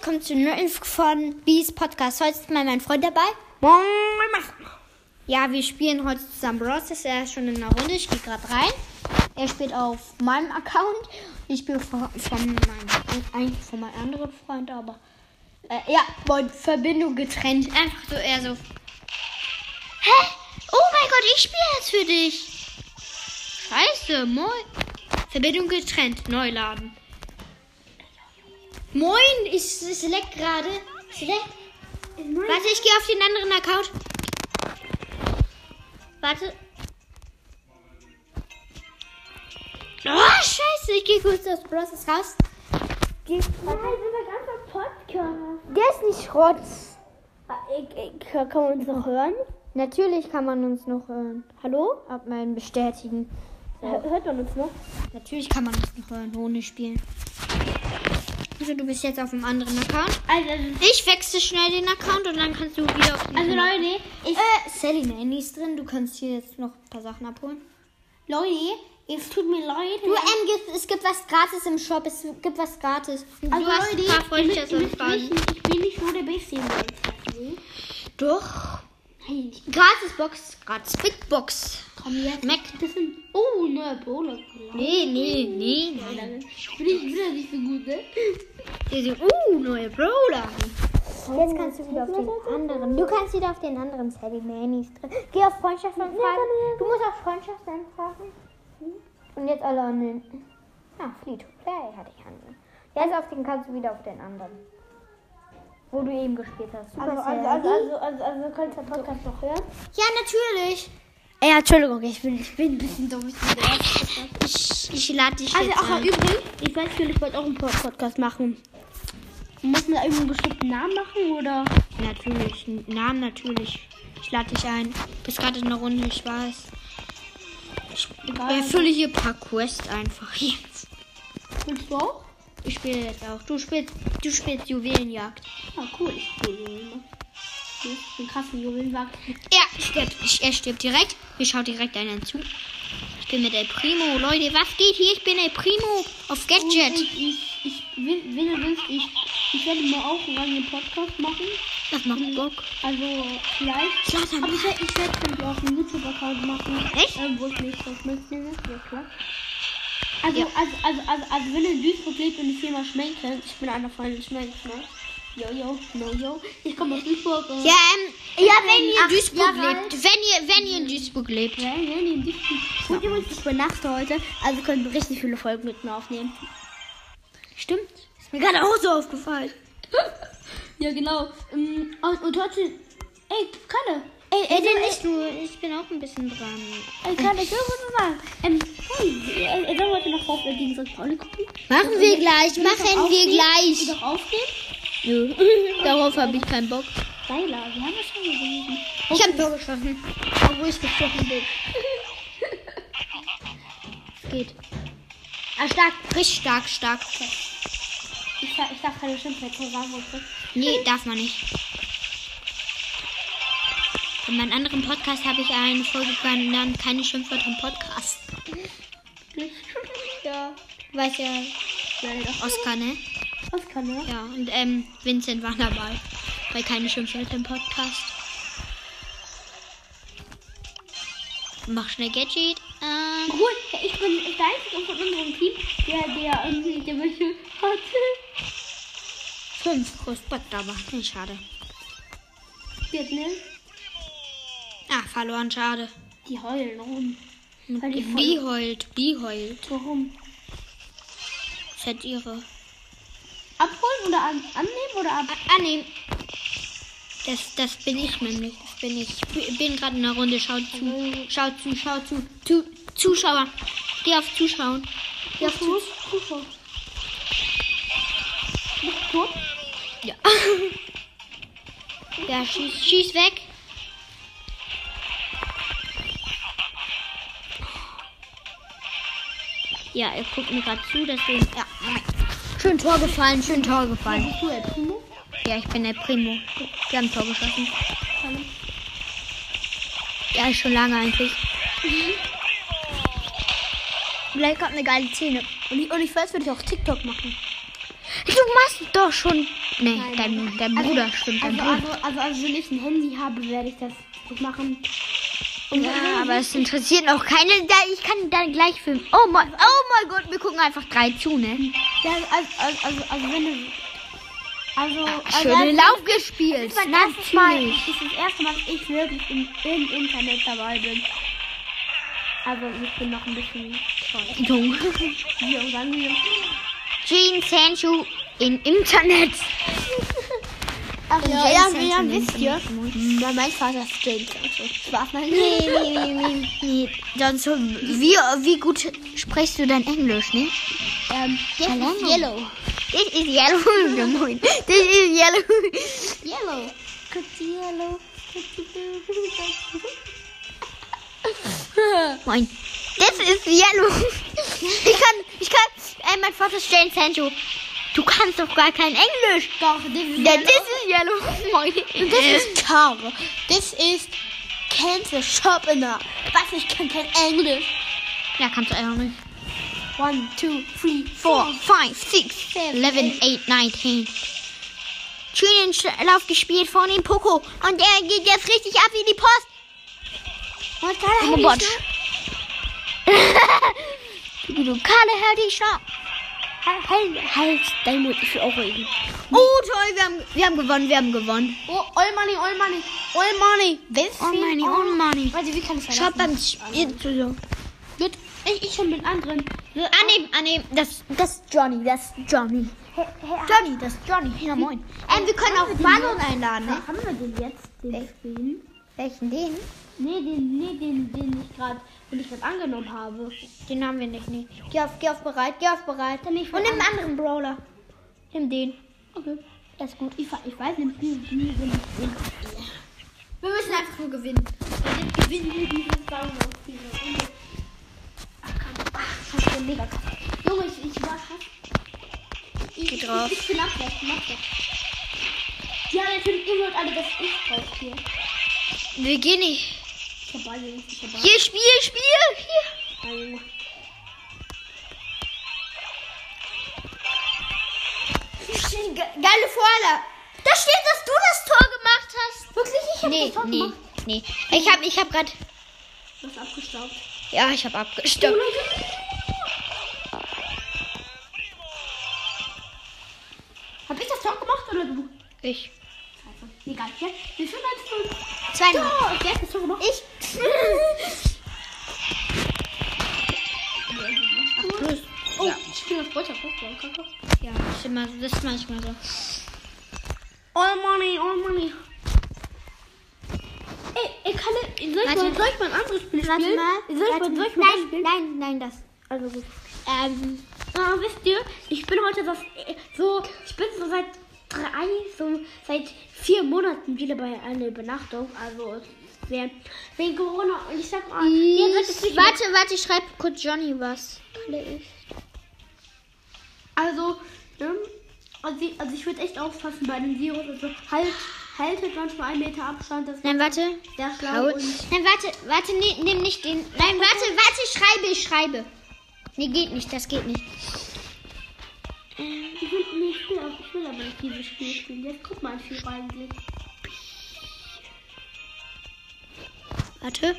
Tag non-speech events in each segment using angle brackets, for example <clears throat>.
willkommen zu neuen von Bees Podcast. Heute ist mal mein Freund dabei. Moin. Ja, wir spielen heute zusammen Bros. Ist er schon in der Runde. Ich gehe gerade rein. Er spielt auf meinem Account. Ich spiele von, von meinem, eigentlich von meinem anderen Freund, aber äh, ja, von Verbindung getrennt. Einfach so eher so. Hä? Oh mein Gott, ich spiele jetzt für dich. Scheiße, moin. Verbindung getrennt. Neu laden. Moin, ich select gerade. Select. Warte, ich gehe auf den anderen Account. Warte. Oh, scheiße, ich gehe kurz aus raus. Geh- Nein, das ist ein ganzer Podcast. Der ist nicht Schrott. Ich, ich, kann man uns noch hören? Natürlich kann man uns noch hören. Hallo? Ab meinem Bestätigen. Hör- Hört man uns noch? Natürlich kann man uns noch hören, ohne spielen. Also, du bist jetzt auf einem anderen Account. Also, also, Ich wechsle schnell den Account und dann kannst du wieder auf den also Leute, ich, Äh, Sally Nanny ist drin. Du kannst hier jetzt noch ein paar Sachen abholen. Leute, es tut mir leid. Du, ähm, es gibt was gratis im Shop. Es gibt was gratis. Du also hast Leute, ein paar Freunde müsst fragen. wissen, ich bin nicht so der Beste. Doch. Nein, Gratis Box. Gratis Big Box. komm jetzt. Mac. Das sind, oh, neue Bowler. Nee, nee, nee, nein. Bin ich wieder nicht so gut, ne? Die so, uh, neue Brawler. Jetzt kannst du wieder auf den anderen. Du kannst wieder auf den anderen Sally Nannies drin. Geh auf Freundschaft anfragen. Du musst auf Freundschaft anfragen. Und jetzt alle an den. Ah, Free to Play hatte ich an. Jetzt auf den kannst du wieder auf den anderen. Wo du eben gespielt hast. Also, also, also, also, also, also, könnt ihr den Podcast noch hören? ja, natürlich. Ja, Entschuldigung, ich bin, ich bin ein bisschen dumm. Ich. Ich, lade dich Also, jetzt ein. übrigens, ich weiß nicht, ich wollte auch einen Podcast machen. Muss man da irgendeinen bestimmten Namen machen oder? Natürlich, Namen natürlich. Ich lade dich ein. Bist gerade in der Runde, ich weiß. Ich erfülle hier ein paar Quests einfach jetzt. Willst du auch? Ich spiele jetzt auch. Du spielst, du spielst Juwelenjagd. Ah, cool. Ich spiele. Ich bin krassen Juwelenwagt. Er stirbt, ich, er stirbt direkt. Mir schaut direkt einer zu. Ich bin mit El Primo. Leute, was geht hier? Ich bin El Primo auf Gadget. Und ich, ich, will, wenn du willst, ich, ich werde mal auch einen Podcast machen. Das macht Bock. Also, vielleicht. Slatan, Aber ich werde ich werd dann auch einen YouTube-Account machen. Echt? Ähm, wo ich mich das mitnehme. Ja, klar. Also, Ja. also, also, also, also, wenn ihr in Duisburg lebt und die Firma Schmenken, ich bin einer von den Schmenken, ne? Yo, yo, no, yo. Ich komme aus Duisburg. äh, Ja, ähm, ja, wenn ihr in Duisburg Jahre lebt. Wenn ihr, wenn ihr in Duisburg lebt. Ja, ja, nee, in Duisburg. Und übrigens, ich übernachte heute, also können wir richtig viele Folgen mit mir aufnehmen. Stimmt. Ist mir gerade auch so aufgefallen. <laughs> Ja, genau. Ähm, Und, und heute, ey, Kalle. Ey, ey, denn nicht nur. Ich bin auch ein bisschen dran. Ey, Kalle, ich will was sagen. Ähm, hey, ey, ey, sollen wir heute noch auf gegen St. Pauli gucken? Machen wir gleich, ich machen wir gleich. Ich noch aufstehen? Nö. Darauf habe ich keinen Bock. Geiler, wir haben das schon gelesen. Ich habe Tor geschossen. Obwohl ich gesprochen bin. <laughs> Geht. Ah, stark. Richtig stark, stark. Ich, sag- ich darf keine Schimpfwörter sagen? Nee, darf man nicht. In meinem anderen Podcast habe ich eine Folge genannt, keine Schimpfwörter im Podcast. Ja. Du weißt ja, Oscar, ne? Kann er? Ja, und ähm, Vincent war dabei. Bei keine Schimpfwörter im Podcast. Mach schnell Gadget. Ähm, Cool, ich bin der Einzige von unserem Team, der, der irgendwie der welche hatte. fünf Respekt, aber nicht schade. Wird, ne? Ah, verloren, schade. Die heulen rum. Weil die heult, Bi heult. Warum? Fett ihre. Abholen oder an, annehmen oder ab? annehmen. Das, das bin ich nämlich. Das bin ich. Ich bin gerade in der Runde. Schau zu. Schau zu, schau zu. zu Zuschauer. Geh auf Zuschauen. Geh auf Zus Zuschauer. Ja. <laughs> ja, schieß, schieß weg. Ja, er guckt mir gerade zu, deswegen. Ja. Schön Tor gefallen, schön Tor gefallen. Bist du der Primo? Ja, ich bin der Primo. Wir haben Tor geschossen. Hallo. Ja, ist schon lange eigentlich. Vielleicht kommt eine geile Szene. Und ich, und ich weiß, würde ich auch TikTok machen. Du machst doch schon. Nee, Nein. dein, dein Also- Bruder stimmt. Dein Also, Bruder. also, also, also, wenn ich ein Handy habe, werde ich das machen. Und Ja, aber es interessiert auch keine. Ich kann dann gleich filmen. Oh mein, oh mein Gott, wir gucken einfach drei zu, ne? Ja, also, also, also, also wenn du. Also, also Schönen das- Lauf gespielt. Das ist erstes Mal. Natürlich. Das ist das erste Mal, dass ich wirklich im, im Internet dabei bin. Also, ich bin noch ein bisschen. Jung. <laughs> Jung, sagen wir. Jean Sancho im Internet. Ach ja, ja, ja, ja, ja, ja, wisst ihr? Weil mein Vater ist James also nein. Nee, nee, nee, nee, nee. Sonst, so- wie, wie gut sprichst du dein Englisch, ne? Ähm, das ist Yellow. Das ist yellow. <laughs> Moin. Das ist yellow. Yellow. Good yellow. <laughs> Moin. Das ist yellow. Ich kann, ich kann, ey, mein Vater ist Jane Sancho. Du kannst doch gar kein Englisch. Doch, das ist Ja, das ist yellow. Moin. Das ist Car. Das ist Cancer Sharpener. Was? Ich kann kein Englisch. Ja, kannst du einfach nicht. One, two, three, Four, four. five, six, eleven, eight, nine, ten. Schönen Sch- Lauf gespielt von dem Poco. Und er geht jetzt richtig ab wie die Post. Und dann Oh Gott. Du Kalle, hör die Schau. Halt, halt, halt, dein Mund, ich will auch reden. Oh, toll, wir haben, wir haben gewonnen, wir haben gewonnen. Oh, all money, all money, all money. Willst All money, all money. Warte, wie kann ich Schaut beim verlassen? Spiel zu so. Mit, ich, ich schon mit anderen. Annehmen, annehmen, das, das ist Johnny, das ist Johnny. Johnny, das ist Johnny. Ja, moin. Ähm, wir können auch Ballon einladen, ne? Haben wir den jetzt, den? Welchen, den? Nee, den, nee, den, den ich gerade, den ich gerade angenommen habe. Den haben wir nicht, nee. Geh auf, geh auf bereit, geh auf bereit. Und nimm einen anderen Brawler. Nimm den. Okay, das ist gut. Ich, ich weiß nicht, wie, wie, wie, wie. Wir müssen einfach nur gewinnen. Dann gewinnen wir dieses Runde. Ach, komm. Ach, das ist mega krass. Junge, ich, ich war krass. Ich, Geh ich, drauf. Ich, ich bin abwärts, ich bin abwärts. Ja, natürlich, ihr wollt alle, dass ich drauf gehe. Wir gehen nicht. Hier, Spiel, Spiel. Hier. Geile Vorlage. Da steht, dass du das Tor gemacht hast. Wirklich? Ich hab Nee, das Tor nee, gemacht. nee. Ich hab, ich hab grad. Du hast abgestaubt. Ja, ich hab abgestoppt. Hab ich das Tor gemacht oder du? Ich. Ja, wie viel meinst du? Zwei Ja, noch. hat das Tor gemacht? Ich. Oh, Ja. ich spiele Bolzer. Kacke. Ja, das ist, das ist manchmal so. All money, all money. Ey, ey, kann ich, soll ich, mal, soll ich mal ein anderes Spiel Warte spielen? mal. Soll ich, mal, soll ich mal. Nein, spielen? nein, nein, das. Also gut. Ähm, ah, wisst ihr, ich bin heute äh, so, ich bin so seit drei, so seit vier Monaten wieder bei einer Übernachtung. Also, sehr, wegen Corona. Und ich sag mal, mehr- Warte, warte, ich schreib kurz Johnny was. Also, ne, also, ich- also ich würde echt aufpassen bei dem Virus. Also, halt, haltet manchmal einen Meter Abstand. Das Nein, warte. sehr schlau. Nein, warte, warte, nee, nimm nicht den. Nein, warte, warte, ich schreibe, ich schreibe. Nee, geht nicht, das geht nicht. Ich will, nee, ich will, ich will aber nicht dieses Spiel spielen. Jetzt guck mal, viel eigentlich. Warte.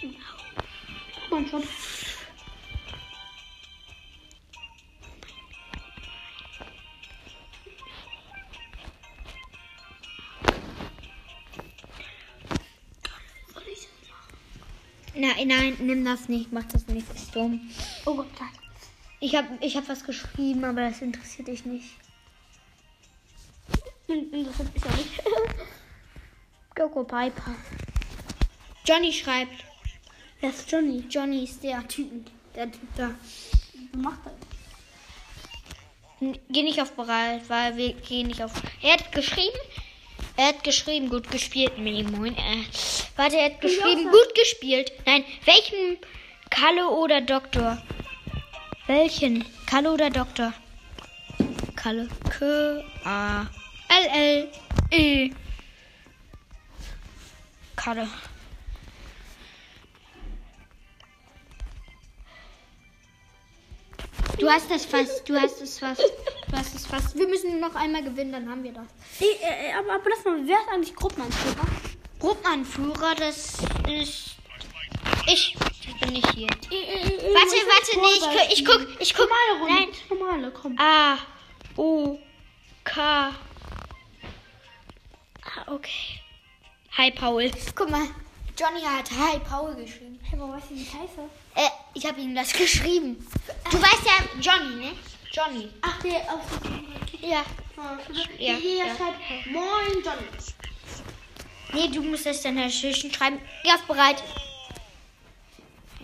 Guck mal schon. Nein, nein, nimm das nicht, mach das nicht, ist dumm. Oh Gott, nein. Ich hab, ich hab was geschrieben, aber das interessiert dich nicht. Das ist ja nicht. <laughs> Coco Piper. Johnny schreibt. Wer ist Johnny? Johnny ist der Typ. Der Typ da. Was macht er? N- Geh nicht auf bereit, weil wir gehen nicht auf. Er hat geschrieben. Er hat geschrieben, gut gespielt, Moin. Äh, warte, er hat geschrieben, auch gut gespielt. Nein, welchen Kalle oder Doktor? Welchen? Kalle oder Doktor? Kalle. K A L L E. Kalle. Du hast das fast, du hast es fast, du hast es fast. Wir müssen noch einmal gewinnen, dann haben wir das. Nee, äh, aber, aber lass mal, wer ist eigentlich Gruppenanführer? Gruppenanführer, das ist ich. Ich bin nicht hier. Äh, äh, äh, Warte, ich warte, nee, ich, gu- ich guck, ich guck. Normale Runde. Nein. Normale, komm. A, U, K. Ah, okay. Hi, Paul. Guck mal, Johnny hat Hi, Paul geschrieben. Hey, warum weißt du, wie ich heiße? Äh, ich habe ihm das geschrieben. Du weißt ja, Johnny, ne? Johnny. Ach, der auf Ja. Ja, Ja, hier ja. schreibt Moin Johnny. Nee, du musst das dann dazwischen schreiben. Geh auf bereit.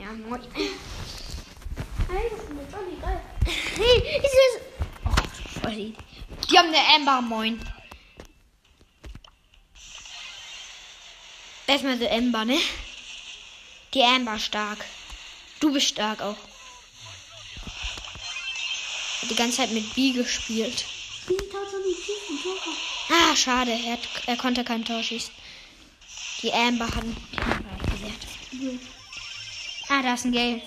Ja, moin. Hey, das ist mit geil. Hey, ist das... Oh, voll lieb. Die haben eine Amber, moin. Erstmal so Amber, ne? Die Amber stark. Du bist stark auch. Hat die ganze Zeit mit B gespielt. Ah, schade. Er, hat, er konnte kein Tor schießen. Die Amber hat die Amber hat gewehrt. Ah, da ist ein Gale.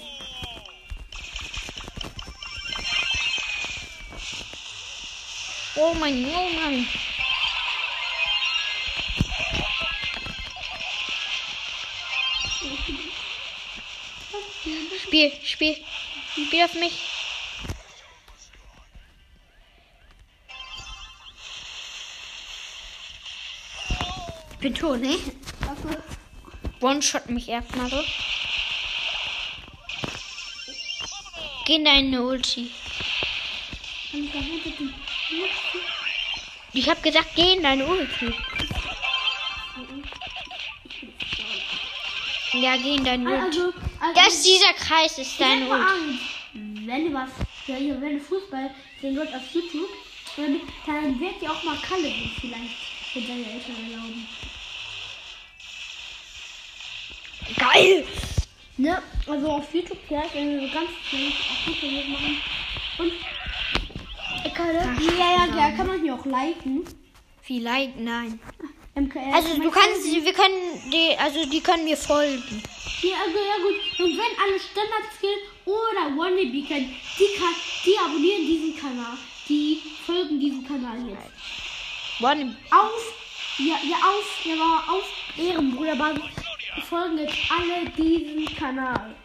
Oh mein, oh mein. Spiel, Spiel. Spiel auf mich. Ich bin tot, ne? One-shot mich erstmal so. Geh in deine Ulti. Ich hab gesagt, geh in deine Ulti. Ja, geh in deine Ulti. Also, also Das ist dieser Kreis, ist deine mal Ulti. Wenn du was, wenn du Fußball sehen wollt auf YouTube, dann, wird dir auch mal Kalle vielleicht, wenn deine Eltern erlauben. Geil! Ne? Also auf YouTube vielleicht, wenn wir so ganz auf YouTube machen. Und Kalle, ja, ja, ja, kann man hier auch liken. Vielleicht, nein. MKR. Also du kannst, wir können die, also die können mir folgen. Ja, also, ja gut. Und wenn alle Standard-Skill oder Wannabe können, die, kann, die abonnieren diesen Kanal. Die folgen diesem Kanal jetzt. One, Auf, ja, ja, auf, ja, war auf Ehrenbruderbasis folgen jetzt alle diesem Kanal.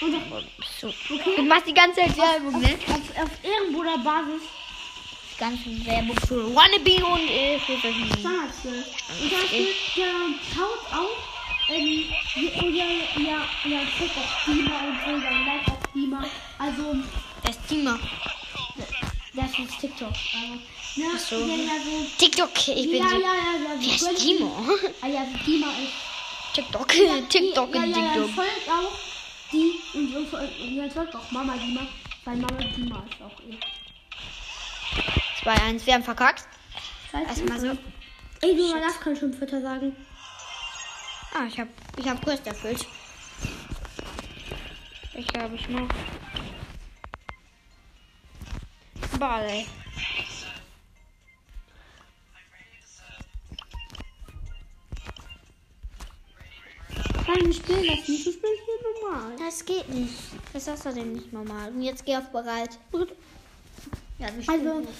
Und auf, so. okay? Du machst die ganze Zeit Werbung, ne? auf, auf Ehrenbruderbasis Die ganze Werbung für Wannabe und äh, für. Standard-Skill. Und zum Beispiel, der schaut auch, ähm, ja, ja, ja, ja, checkt auf Steamer und so, dann like auf Steamer. Also, Der Steamer. Das ist TikTok. Also, ne, Ach so. Ja, ja, so. TikTok, ich bin ja, so. ja, ja, ja. Wer ist Timo? Ah ja, Dima ist. TikTok, Ja, TikTok ja, und ja, ja, TikTok. folgt auch die und so folgt, folgt auch Mama Dima, weil Mama Dima ist auch eh. 2-1, wir haben verkackt. Erstmal so. Ey, du man darf kein Schimpfwörter sagen. Ah, ich hab, ich hab Quest erfüllt. Ich glaube, ich noch. Ball. Nein, ich spiele das nicht. Ich spiele hier normal. Das geht nicht. Das ist außerdem nicht normal. Und jetzt geh auf bereit. Ja, wir spielen Also- nicht.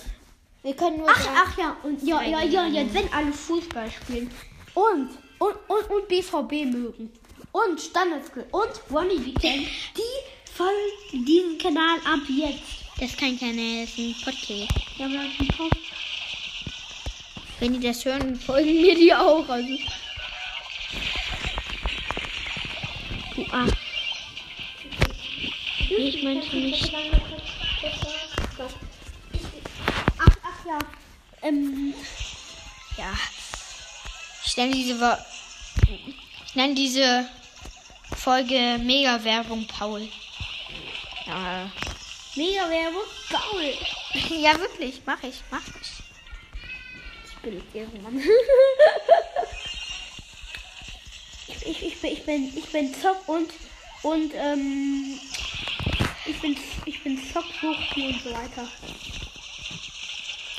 Wir können nur Ach, sagen- ach ja, und ja, ja, ja, jetzt wenn alle Fußball spielen und, und, und, und BVB mögen und Standardskill und Wannabe kennen, die folgen diesem Kanal ab jetzt. Das ist kein Kanal, das ist ein Podcast. Ja, aber das ist ein Wenn die das hören, folgen mir die auch. Also. Arsch. Nee, ich meinte nicht. Ach, ach ja. Ähm, Ja. Ich nenne diese, ich nenne diese Folge Mega-Werbung Paul. Ja. mega Werbung. Faul. <laughs> ja, wirklich. Mach ich. Mach ich. Ich bin irgendwann. <laughs> ich, ich, bin, ich bin, ich bin Zock und, und, ähm, ich bin, ich bin Zock, Suchti und so weiter.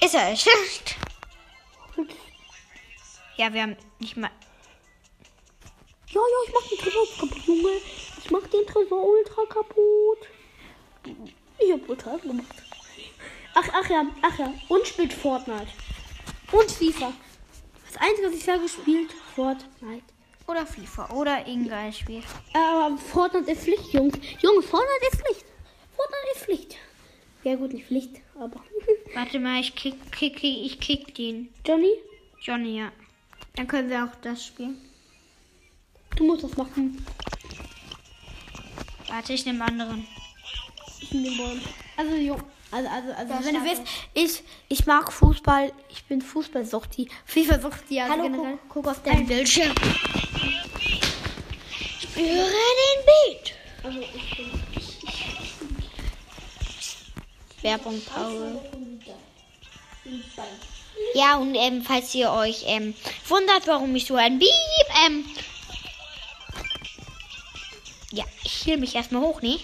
Ist er echt? Ja, wir haben nicht mal. Ja, ja, ich mach den Tresor kaputt, Junge. Ich mach den Tresor ultra kaputt. Ich hab brutal gemacht. Ach, ach ja, ach ja. Und spielt Fortnite. Und FIFA. Das Einzige, was ich sage, spielt Fortnite. Oder FIFA. Oder irgendein Spiel. Aber Fortnite ist Pflicht, Jungs. Jungs, Fortnite ist Pflicht. Fortnite ist Pflicht. Ja gut, nicht Pflicht, aber. <laughs> Warte mal, ich kick, kick, ich kick den. Johnny, Johnny, ja. Dann können wir auch das spielen. du musst das machen. Warte, ich nehme anderen. Ich bin geboren. Also, Jung. Also, also, also, Ja, wenn du willst, ich, ich mag Fußball. Ich bin Fußballsuchti. FIFA-Suchti, also Hallo, generell. guck, guck auf deinen Bildschirm. Spüre den Beat. Werbung, Paul. Ja, und ähm, falls ihr euch ähm, wundert, warum ich so ein Beep, ähm, ja, ich hiel mich erstmal hoch, ne?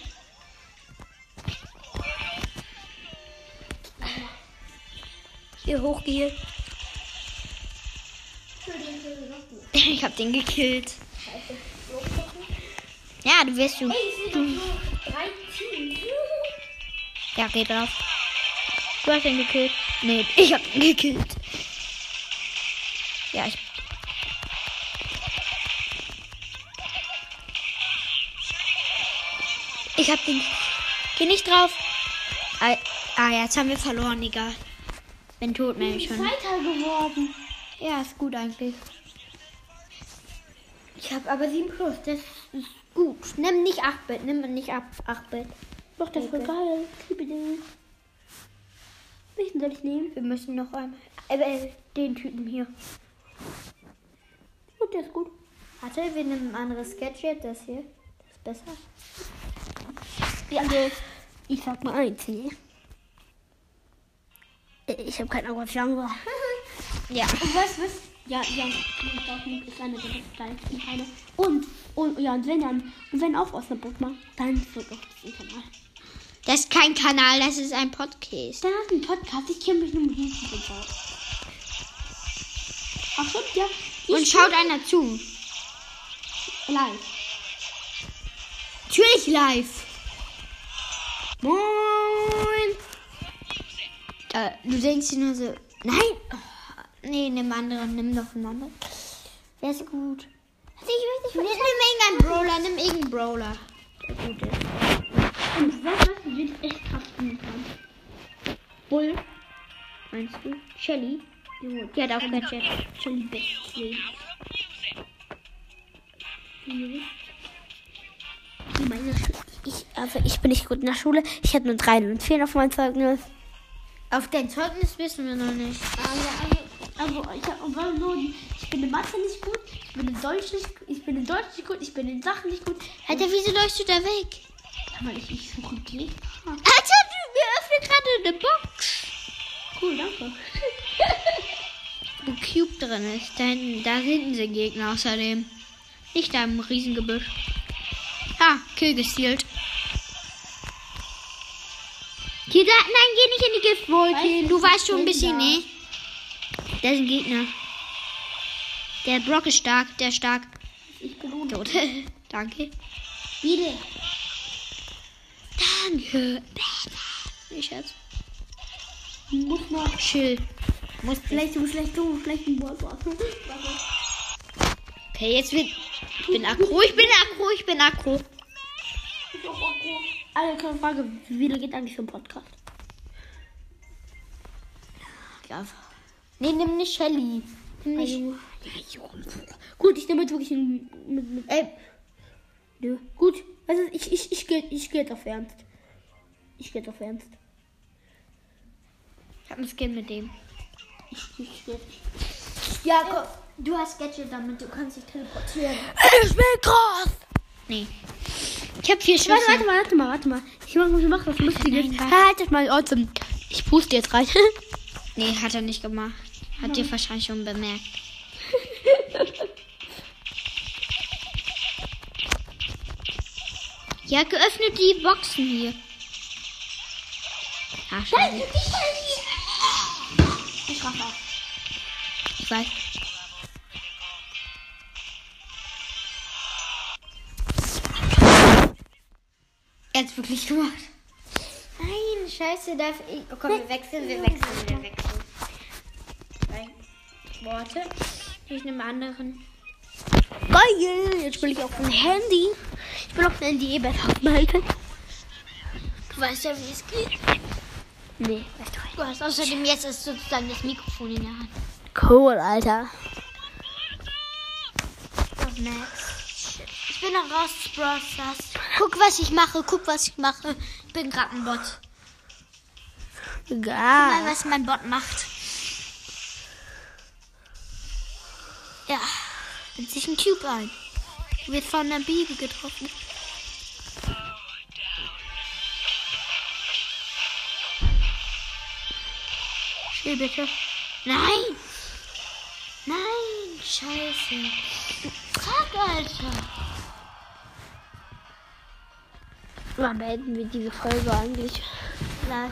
Hier hochgehielt. <laughs> Ich hab den gekillt. Ja, du wirst Teams. Ja, geht auf. Du hast ihn gekillt. Nee, ich hab ihn gekillt. Ja, ich. Ich hab den. Geh nicht drauf. Ah, ah, jetzt haben wir verloren, egal. Bin tot, nämlich schon. Zweiter geworden. Ja, ist gut eigentlich. Ich habe aber 7 plus. Das ist Gut. Nimm nicht 8-Bit, nimm nicht ab 8-Bit. doch das ist Okay. geil. Ich liebe den. Welchen soll ich nehmen? Wir müssen noch einmal. Äh, äh, den Typen hier. Und der ist gut. Warte, wir nehmen ein anderes Gadget. Das hier. Das ist besser. Ja. Also, ich sag mal eins, ne? Ich habe keine Ahnung, was ich sagen soll. <laughs> Ja. Und was, was? Ja, ja, Dortmund ist eine der besten Vereine. Und, und, ja, und wenn dann, und wenn auch Osnabrück macht, dann wird auch das Kanal. Das ist kein Kanal, das ist ein Podcast. Dann hast du einen Podcast, ich kenne mich nur mit und so. Ach stimmt, ja. Und schaut einer zu. live. Natürlich live. Moin. Äh, du denkst dir nur so, nein. Oh, nee, nimm anderen, nimm doch einen anderen. Der ist gut. Also ich weiß Nimm, nimm irgendeinen Brawler, nimm irgendeinen Brawler. Der gut ist. Und was, was du jetzt echt krass spielen kann. Bull. Meinst du? Shelly. Die hat auch Gadget. Shelly bestes Leben. Ich, also ich bin nicht gut in der Schule. Ich habe nur drei und vier auf meinem Zeugnis. Auf dein Zeugnis wissen wir noch nicht. Also, also ich, hab, aber nur, die- ich bin in Mathe nicht gut, ich bin in Deutsch nicht, ich bin in Deutsch nicht gut, ich bin in Sachen nicht gut. Alter, wieso läufst du da weg? Aber ich, ich suche Gegner. Alter, du, wir öffnen gerade eine Box. Cool, danke. <laughs> Wo Cube drin ist. Hinten, da hinten sind Gegner außerdem. Nicht da im Riesengebüsch. Ah, Kill gestealt. Hier, da, nein, geh nicht in die Giftwolke. Weißt Du weißt schon ein bisschen, ne? Da ist ein Gegner. Der Brock ist stark, der ist stark. Ich bin ohne. Tot. <laughs> Danke. Bitte. Danke. Ich Schatz. Muss noch. Chill. Muss Vielleicht du, vielleicht du, vielleicht ein Ball. Okay, jetzt wird. Ich bin aggro, ich bin aggro, ich bin aggro. Eine kleine Frage, wie lange geht eigentlich so ein Podcast? Ja. Nee, nimm nicht Shelly. Nimm nicht. Ja, Gut, ich nehme jetzt wirklich ein, mit, mit, Ey, nö. Gut, also ich, ich, ich gehe ich geh auf Ernst. Ich gehe auf Ernst. ich hab einen Skin mit dem. Ich, ich geh Ja, komm. Du hast Gadget damit, du kannst dich teleportieren. Ich bin krass! Nee. Ich hab vier Warte, warte Schüsse. mal, warte mal, warte mal. Ich mach, ich mach was Lustiges. Warte. Haltet mal Ortem. Ich puste jetzt rein. <laughs> Nee, hat er nicht gemacht. Hat dir wahrscheinlich schon bemerkt. <laughs> Ja, geöffnet die Boxen hier. Scheiße. Ich raff auf. Ich weiß. Er hat's wirklich gemacht. scheiße, darf ich. Oh komm, wir wechseln, wir wechseln, wir wechseln. Worte. Ich nehme anderen. Geil, jetzt spiele ich auf dem Handy. Ich bin auf dem Handy eh besser auf iPad. Du weißt ja, wie es geht. Nee, weißt du nicht. Du hast außerdem jetzt ist sozusagen das Mikrofon in der Hand. Cool, Alter. Max. Ich bin noch raus, Brawl Stars. Guck, was ich mache, guck, was ich mache. Ich bin gerade ein Bot. Guck mal, was mein Bot macht. Nimmt sich ein Cube ein. Wird von der Bibi getroffen. Chill bitte. Nein! Nein! Scheiße. Fuck, Alter. Wann beenden wir diese Folge eigentlich? Gleich.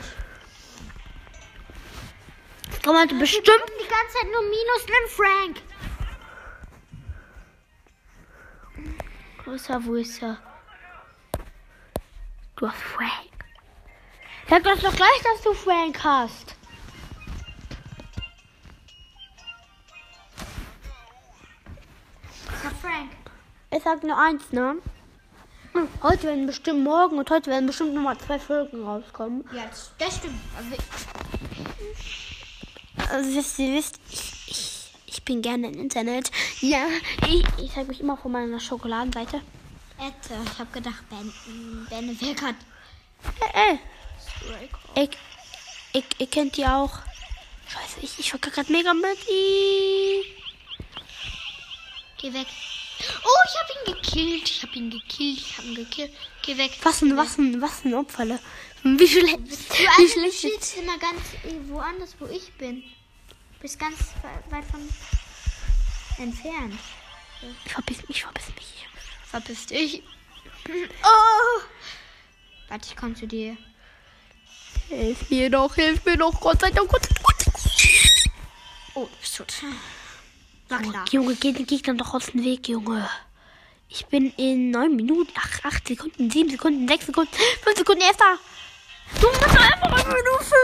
Komm halt bestimmt. Die ganze Zeit nur Minus nimm Frank. Wo ist er? Wo ist er? Du hast Frank. Sag das doch gleich, dass du Frank hast. Ja, Frank. Ich sag nur eins, ne? Heute werden bestimmt morgen und heute werden bestimmt nochmal zwei Folgen rauskommen. Ja, das, das stimmt. Also, Also wisst ihr, wisst, ich, ich, ich bin gerne im Internet. Ja, ich, ich zeige mich immer von meiner Schokoladenseite. Ette, ich hab gedacht, Ben, Ben gerade Ey, ey, ich, ich, ich kennt die auch. Scheiße, ich, ich war gerade mega mit. I- Geh weg. Oh, ich hab ihn gekillt. Ich hab ihn gekillt. Ich hab ihn gekillt. Geh weg. Was ein, was ein, was ein Opferle. Wie schlecht, wie also, du schlecht. stehst immer ganz äh, woanders, wo ich bin. Bist ganz we- weit von entfernt. Ich verpiss mich, ich verpiss mich. Verpiss dich. <clears throat> Oh. Warte, ich komm zu dir. Hilf mir doch, hilf mir doch, Gott sei Dank, Gott sei Dank. Oh, ist tot. War klar. Junge, geh den Gegnern doch aus dem Weg, Junge. Ich bin in 9 Minuten, ach, 8 Sekunden, 7 Sekunden, 6 Sekunden, 5 Sekunden erster. Du musst einfach nur 15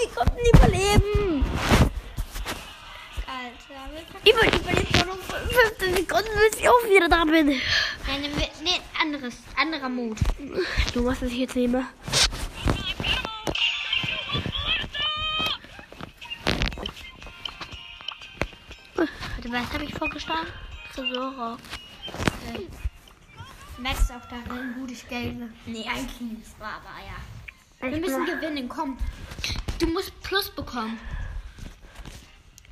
Sekunden überleben. Alter, Ich will überleben nur 15 Sekunden, bis ich auch wieder da bin. Nein, nee, anderes, anderer Mut. Du machst es jetzt nehme. Warte, was habe ich vorgeschlagen? Tresore. Äh, Max auch darin gutes Geld. Nee, eigentlich nicht. War aber ja. Wir müssen gewinnen, komm. Du musst Plus bekommen.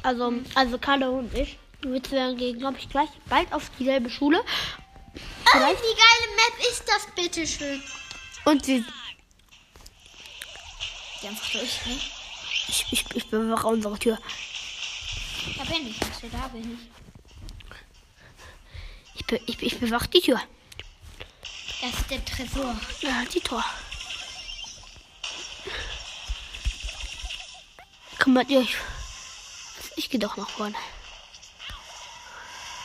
Also, also Carlo und ich, wir werden gehen, glaube ich, gleich bald auf dieselbe Schule. Oh, wie geile Map ist das, bitteschön? Und wir, Die einfach durch, ne? ich, ich, ich bewache unsere Tür. Da bin ich, du da bin ich. Ich, be, ich, ich bewache die Tür. Das ist der Tresor. Ja, die Tor. Kümmert ihr euch. Ich gehe doch nach vorne.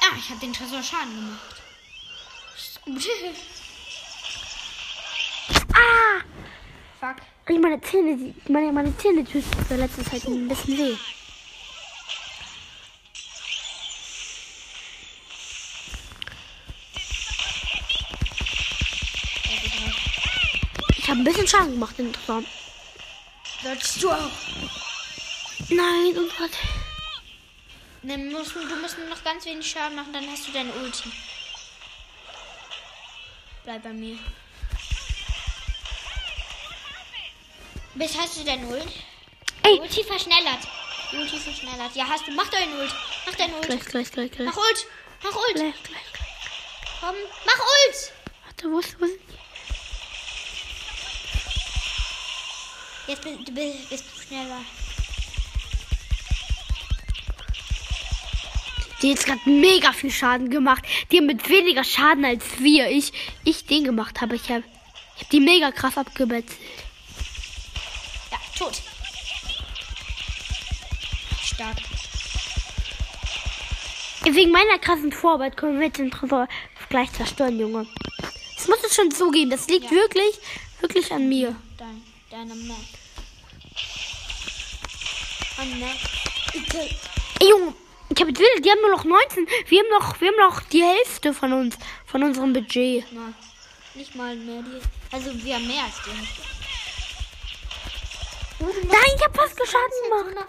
Ah, ich habe den Tresor Schaden gemacht. <laughs> Ah! Fuck. Ey, Meine Zähne, meine, meine Zähne tun zur letzten Zeit ein bisschen weh. Ich habe ein bisschen Schaden gemacht in der Form. Solltest du auch. Nein, und was? Ne, musst, du musst nur noch ganz wenig Schaden machen, dann hast du deine Ulti. Bleib bei mir. Bis hast du deine Ulti? Ey, Ulti verschnellert. Ulti verschnellert. Ja, hast du. Mach deine Ult. Mach deine Ult. gleich, gleich, gleich, gleich. Mach Ult. Mach Ult. Gleich, gleich, gleich. Komm, mach Ult. Warte, wo ist, wo ist? Jetzt bist du bist, bist du schneller. Die hat gerade mega viel Schaden gemacht. Die haben mit weniger Schaden als wir. Ich, ich den gemacht habe. Ich habe ich hab die mega krass abgemetzelt. Ja, tot. Stark. Wegen meiner krassen Vorarbeit können wir den Tresor gleich zerstören, Junge. Das muss es schon zugeben. Das liegt Ja. wirklich, wirklich an mir. Dein, deine Map. an? Ey, Junge, ich hab Will, die haben nur noch 19. Wir haben noch, wir haben noch die Hälfte von uns, von unserem Budget. Nein, nicht mal mehr. Die, also wir haben mehr als die Hälfte. Nein, ich hab fast Schaden So gemacht.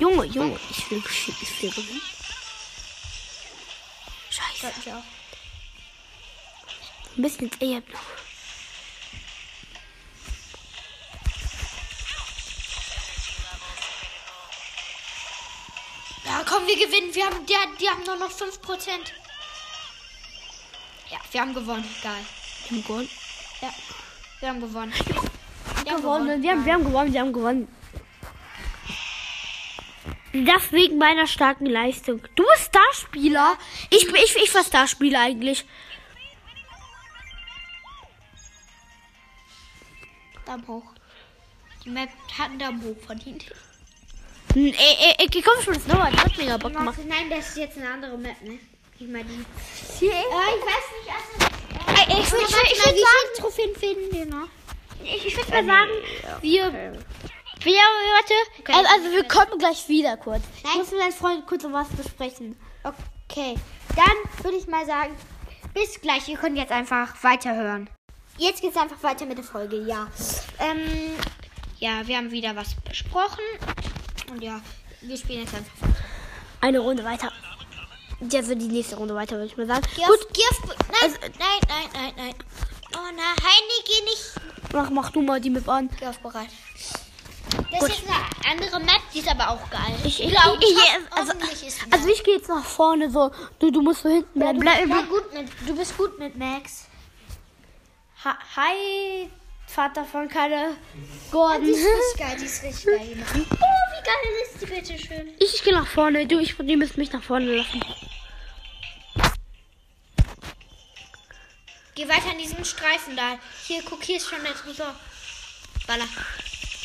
Junge, Junge, ich will, ich will gewinnen. Scheiße. Wir auch. Ein bisschen eher noch. Ja, komm, wir gewinnen. Wir haben, die, die haben nur noch 5%. Ja, wir haben gewonnen. Geil. Wir haben gewonnen. Ja, wir haben gewonnen. Wir gewonnen. Wir haben, wir haben gewonnen, wir haben gewonnen. Das wegen meiner starken Leistung. Du bist Starspieler. Ich, bin- ich, ich war Starspieler eigentlich. Daumen hoch. Die Map hat einen Daumen hoch verdient. Hm, Ey, ey, ey, komm schon, das nochmal. Das hat mega Bock gemacht. Nein, das ist jetzt eine andere Map, ne? Ich meine die. Hier, Äh, ich weiß nicht, also. ey, ich würde Ich ich, ich mal, würd wie sagen, Trophäen finden wir noch? ich, ich würd mal sagen, wir, wir, warte, Okay. also, also wir kommen gleich wieder kurz. Ich Nein. muss mit meinen Freunden kurz noch was besprechen. Okay, dann würde ich mal sagen, bis gleich. Ihr könnt jetzt einfach weiterhören. Jetzt geht's einfach weiter mit der Folge, ja. Ähm, ja, wir haben wieder was besprochen. Und ja, wir spielen jetzt einfach. Eine Runde weiter. Also die nächste Runde weiter, würde ich mal sagen. Geh Gut, auf, geh auf, nein, Also- nein, nein, nein, nein. Oh nein, Heini, geh nicht. mach, mach du mal die Map an. Geh auf bereit. Das Gut. ist eine andere Map, die ist aber auch geil. Ich, ich, glaub, ich, ich, hoff- also, ist die also ich gehe jetzt nach vorne so. Du, du musst so hinten Ja, bleiben. du, Bleib, gut mit, du bist gut mit Max. Ha- Hi, Vater von Kalle. Die Gordon. ist richtig geil, die ist richtig geil <laughs> geil ist die bitte schön. Ich, ich gehe nach vorne. Du, ich, die müssen mich nach vorne lassen. Geh weiter an diesen Streifen da. Hier, guck, hier ist schon der Tresor. Baller.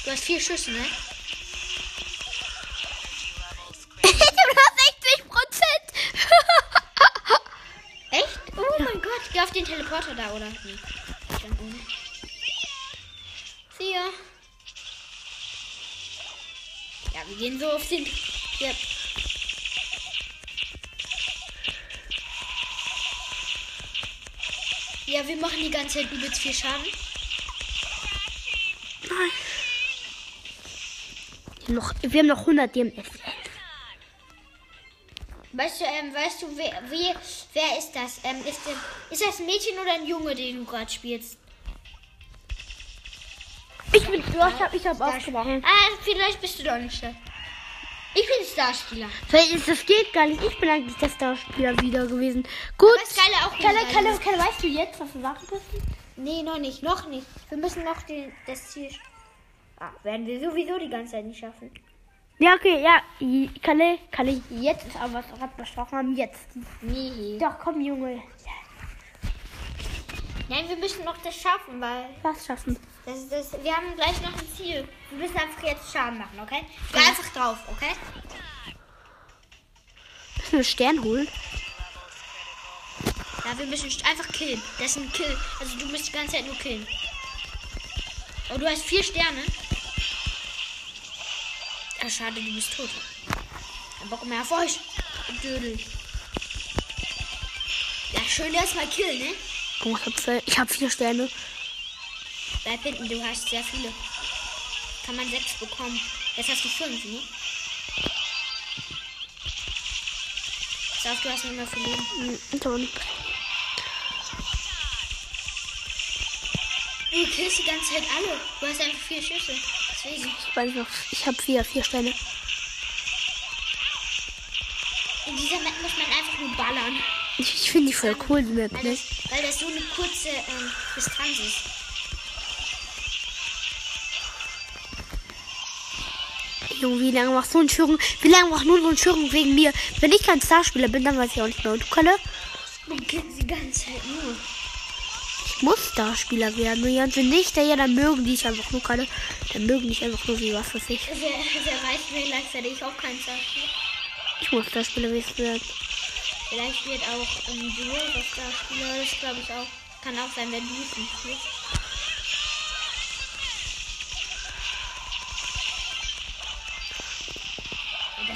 Du hast vier Schüsse, ne? ich habe noch 60 Prozent. <laughs> Echt? Oh mein Gott. Geh auf den Teleporter da, oder? Nee. Dann ohne. Vier. Ja, wir gehen so auf den. Hier. Ja, wir machen die ganze Zeit übelst viel Schaden. Nein. Wir haben noch, wir haben noch 100 DMS. Weißt du, ähm, weißt du, wer, wer, wer ist das? Ähm, ist, denn, ist das ein Mädchen oder ein Junge, den du gerade spielst? Durch, ich habe ich hab aufgewacht. Ah, vielleicht bist du doch nicht der. Ich bin Starspieler. Weil es- das geht gar nicht. Ich bin eigentlich der Starspieler wieder gewesen. Gut. Aber ist geil auch Kalle. Kalle, Kalle, weißt du jetzt, was du sagen bist? Nee, noch nicht, noch nicht. Wir müssen noch den, das Ziel. Ah, werden wir sowieso die ganze Zeit nicht schaffen. Ja, okay, ja. Kalle, Kalle, jetzt ist aber was wir besprochen haben. Jetzt. Nee. Doch, komm, Junge. Nein, wir müssen noch das schaffen, weil Was schaffen? Das, ist das, wir haben gleich noch ein Ziel. Wir müssen einfach jetzt Schaden machen, okay? Geh einfach drauf, okay? Müssen wir einen Stern holen? Ja, wir müssen einfach killen. Das ist ein Kill. Also du musst die ganze Zeit nur killen. Oh, du hast vier Sterne. Ja, schade, du bist tot. Kein Bock mehr auf euch. Dödel. Ja, schön erstmal killen, ne? Oh, ich hab, ich hab vier Sterne. Bleib hinten, du hast sehr viele. Kann man sechs bekommen. Jetzt hast du fünf, ne? Auf, du hast nicht mehr viel Leben. Hm. Du killst die ganze Zeit alle. Du hast einfach vier Schüsse. Deswegen. Ich weiß noch. Ich hab vier, vier Sterne. In dieser Map muss man einfach nur ballern. Ich, ich finde die voll cool, die Map, Weil ne? das, weil das so eine kurze ähm, Distanz ist. Junge, wie lange machst du einen Schürung? Wie lange macht nur so ein Schürung wegen mir? Wenn ich kein Starspieler bin, dann weiß ich auch nicht mehr. Und du, Kalle? Du killst die ganze Zeit nur. Ich muss Starspieler werden. Und ja, wenn nicht, ja, dann mögen die ich einfach nur, Kalle. Dann mögen die ich einfach nur wie was weiß ich. Wer, wer weiß, vielleicht werde ich auch kein Starspieler. Ich muss Starspieler werden. Vielleicht wird auch im Duo Starspieler. Das glaube ich auch. Kann auch sein, wenn du es nicht spielst.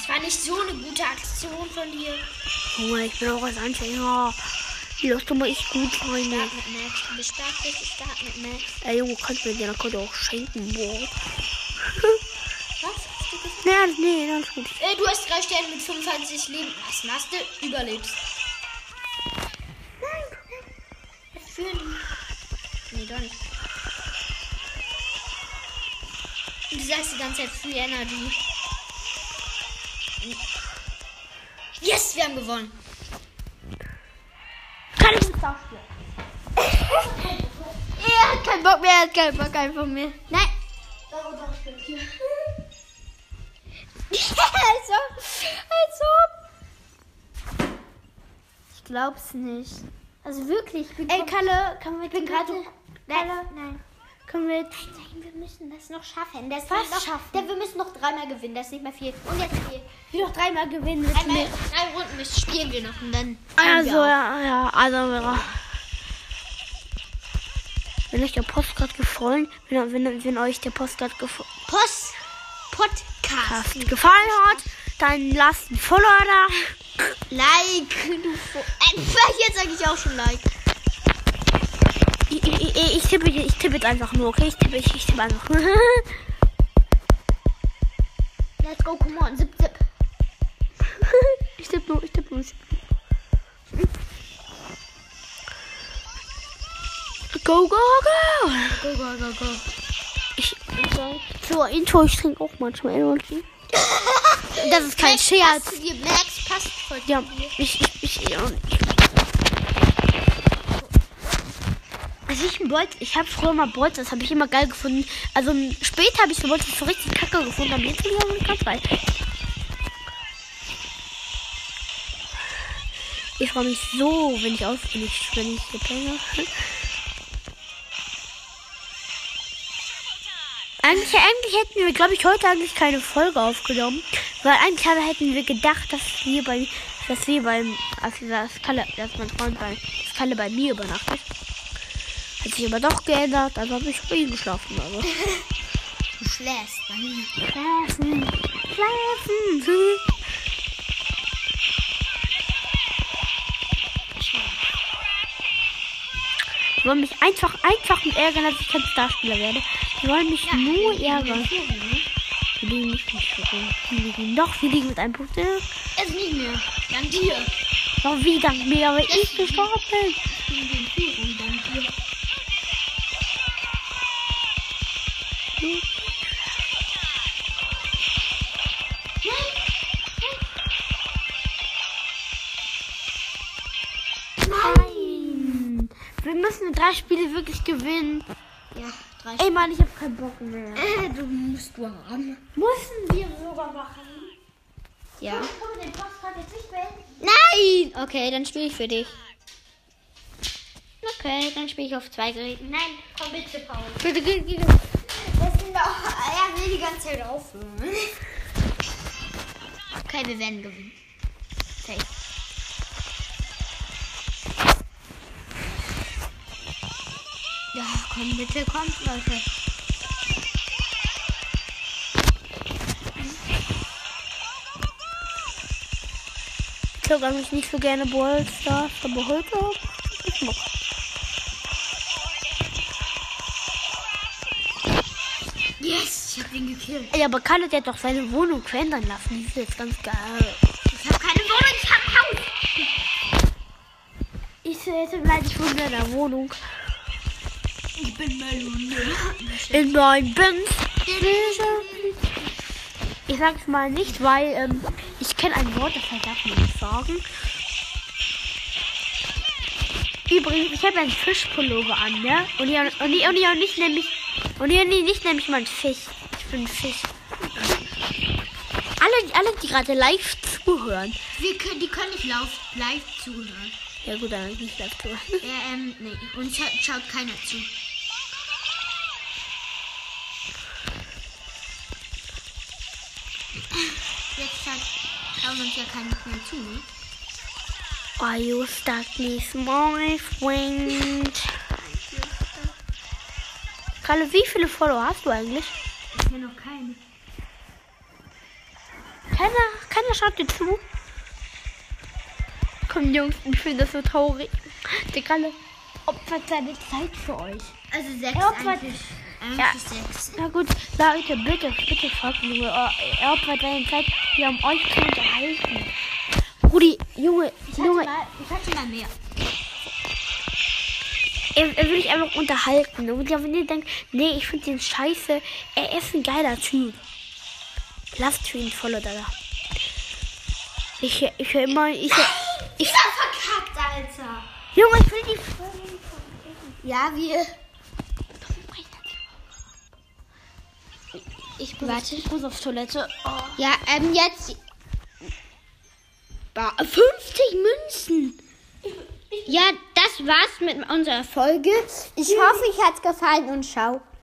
Das war nicht so eine gute Aktion von dir. Junge, ich bin auch als Anfänger. Lass doch mal ich gut, Freunde. Stark mit Max. Du bist stark, richtig stark mit Max. Ey, Junge, kannst du mir den Account auch schenken, boah. Was? Hast du gesagt? <laughs> Nee, nee, alles gut. Äh, du hast drei Sterne mit 25 Leben. Was machst du? Überlebst. Was für ein... Nee, doch nicht. Und du sagst die ganze Zeit Free Energy. Yes, wir haben gewonnen. Kann ich jetzt auch spielen? <laughs> Er hat keinen Bock mehr, er hat keinen Bock einfach mehr. Nein. <laughs> also, also. Ich glaub's nicht. Also wirklich. Ich bin Ey, Kalle, kann wir ich bin gerade. Kalle, Nein, nein. Können wir jetzt... Nein, wir müssen das noch schaffen. Das Was noch, schaffen? Der, wir müssen noch dreimal gewinnen. Das ist nicht mehr viel. Und jetzt hier. Wir noch dreimal gewinnen mir. drei Runden müssen spielen wir noch und dann. Also, auf. ja, ja, also. Wenn euch der Postcard gefallen, wenn, wenn, wenn euch der Postcard gefallen Post. Podcast. gefallen hat, dann lasst ein Follow da. Like. <laughs> Jetzt sage ich auch schon Like. Ich, ich, ich, ich, tippe, ich tippe jetzt einfach nur, okay? Ich tippe, ich, ich tippe einfach. <laughs> Let's go, come on. Zip, zip. ich tippe nur, ich tippe nur. ich. Go, go, go! Go, go, go, go. Ich, zur Intro, ich trinke auch manchmal Energy. <laughs> Das ist kein Max, Scherz. Passt. Max passt voll Ja, ich, ich, ich, und ich. Also ich Bolt, ich habe früher mal Bolt, das habe ich immer geil gefunden. Also später habe ich so Bolt so richtig kacke gefunden, aber jetzt bin ich ganz geil. Ich freue mich so, wenn ich aus, wenn ich, wenn ich. Eigentlich, eigentlich hätten wir, glaube ich, heute eigentlich keine Folge aufgenommen. Weil eigentlich hätten wir gedacht, dass wir bei, dass wir beim, als das Kalle, dass mein Freund bei, das Kalle bei mir übernachtet. Hat sich aber doch geändert, also habe ich bei ihm geschlafen. Also. <laughs> Du schläfst bei mir. Schlafen, schlafen. Die wollen mich einfach, einfach mit ärgern, dass ich kein Starspieler werde. Die wollen mich nur ärgern. Wir liegen nicht mit Wir liegen doch, wir liegen mit einem Punkt. Es nicht mehr. Dank dir. Noch wie dank mir, aber ich gestorben bin drei Spiele wirklich gewinnen. Ja, drei Ey Mann, ich habe keinen Bock mehr. Äh, du musst du haben. Müssen wir sogar machen. Ja. Können wir den Postcard jetzt nicht beenden? Nein! Okay, dann spiele ich für dich. Okay, dann spiele ich auf zwei Geräten. Nein, komm bitte, Paul. Bitte, bitte, bitte. Das sind doch. <laughs> Er will die ganze Zeit aufhören. Okay, wir werden gewinnen. Safe. Ja, komm bitte, kommt, Leute. Ich glaube eigentlich nicht so gerne Brawl Stars, aber heute ich Bock. Yes, ich hab ihn gekillt. Ey, aber Kalle, der hat doch seine Wohnung verändern lassen. Die ist jetzt ganz geil. Ich hab keine Wohnung, ich hab ein Haus. Ich sehe jetzt leid, ich wohne in Wohnung. Ich bin Melone. In meinem Benz. Ich sag's mal nicht, weil ähm, ich kenne ein Wort, das halt darf man nicht sagen. Übrigens, ich habe einen Fischpullover an, ne? Und ja, und ich, und und ich nämlich, und ich, nicht nämlich mal ein Fisch. Ich bin ein Fisch. Alle, alle, die gerade live zuhören. Wir können, die können nicht live, live zuhören. Ja gut, dann nicht live zuhören. Ja, ähm, nee. Uns scha schaut keiner zu. Uns ja keiner mehr zu, ne? Are you stuck with my friend? Kalle, wie viele Follower hast du eigentlich? Ich kenne noch keinen. Keiner, keiner schaut dir zu. Komm, Jungs, ich finde das so traurig. Der Kalle opfert seine Zeit für euch. Also sechs Er opfert- eigentlich. Ja. Na gut, Leute, bitte, bitte folgt mir. Er er opfert seine Zeit, hier um euch zu unterhalten. Rudi, Junge, Junge, Ich hatte mal mehr. er, er will dich einfach unterhalten. Und wenn ihr denkt, nee, ich finde den scheiße, er ist ein geiler Typ. Lasst für ihn voll oder da. Ich, ich höre immer, ich, ich, Ich hab verkackt, Alter. Junge, ich will die Ja, wir. Ich Warte, ich muss auf Toilette. Oh. Ja, ähm, jetzt. Ba- 50 Münzen. Ja, das war's mit unserer Folge. Ich hoffe, euch hat's gefallen und ciao.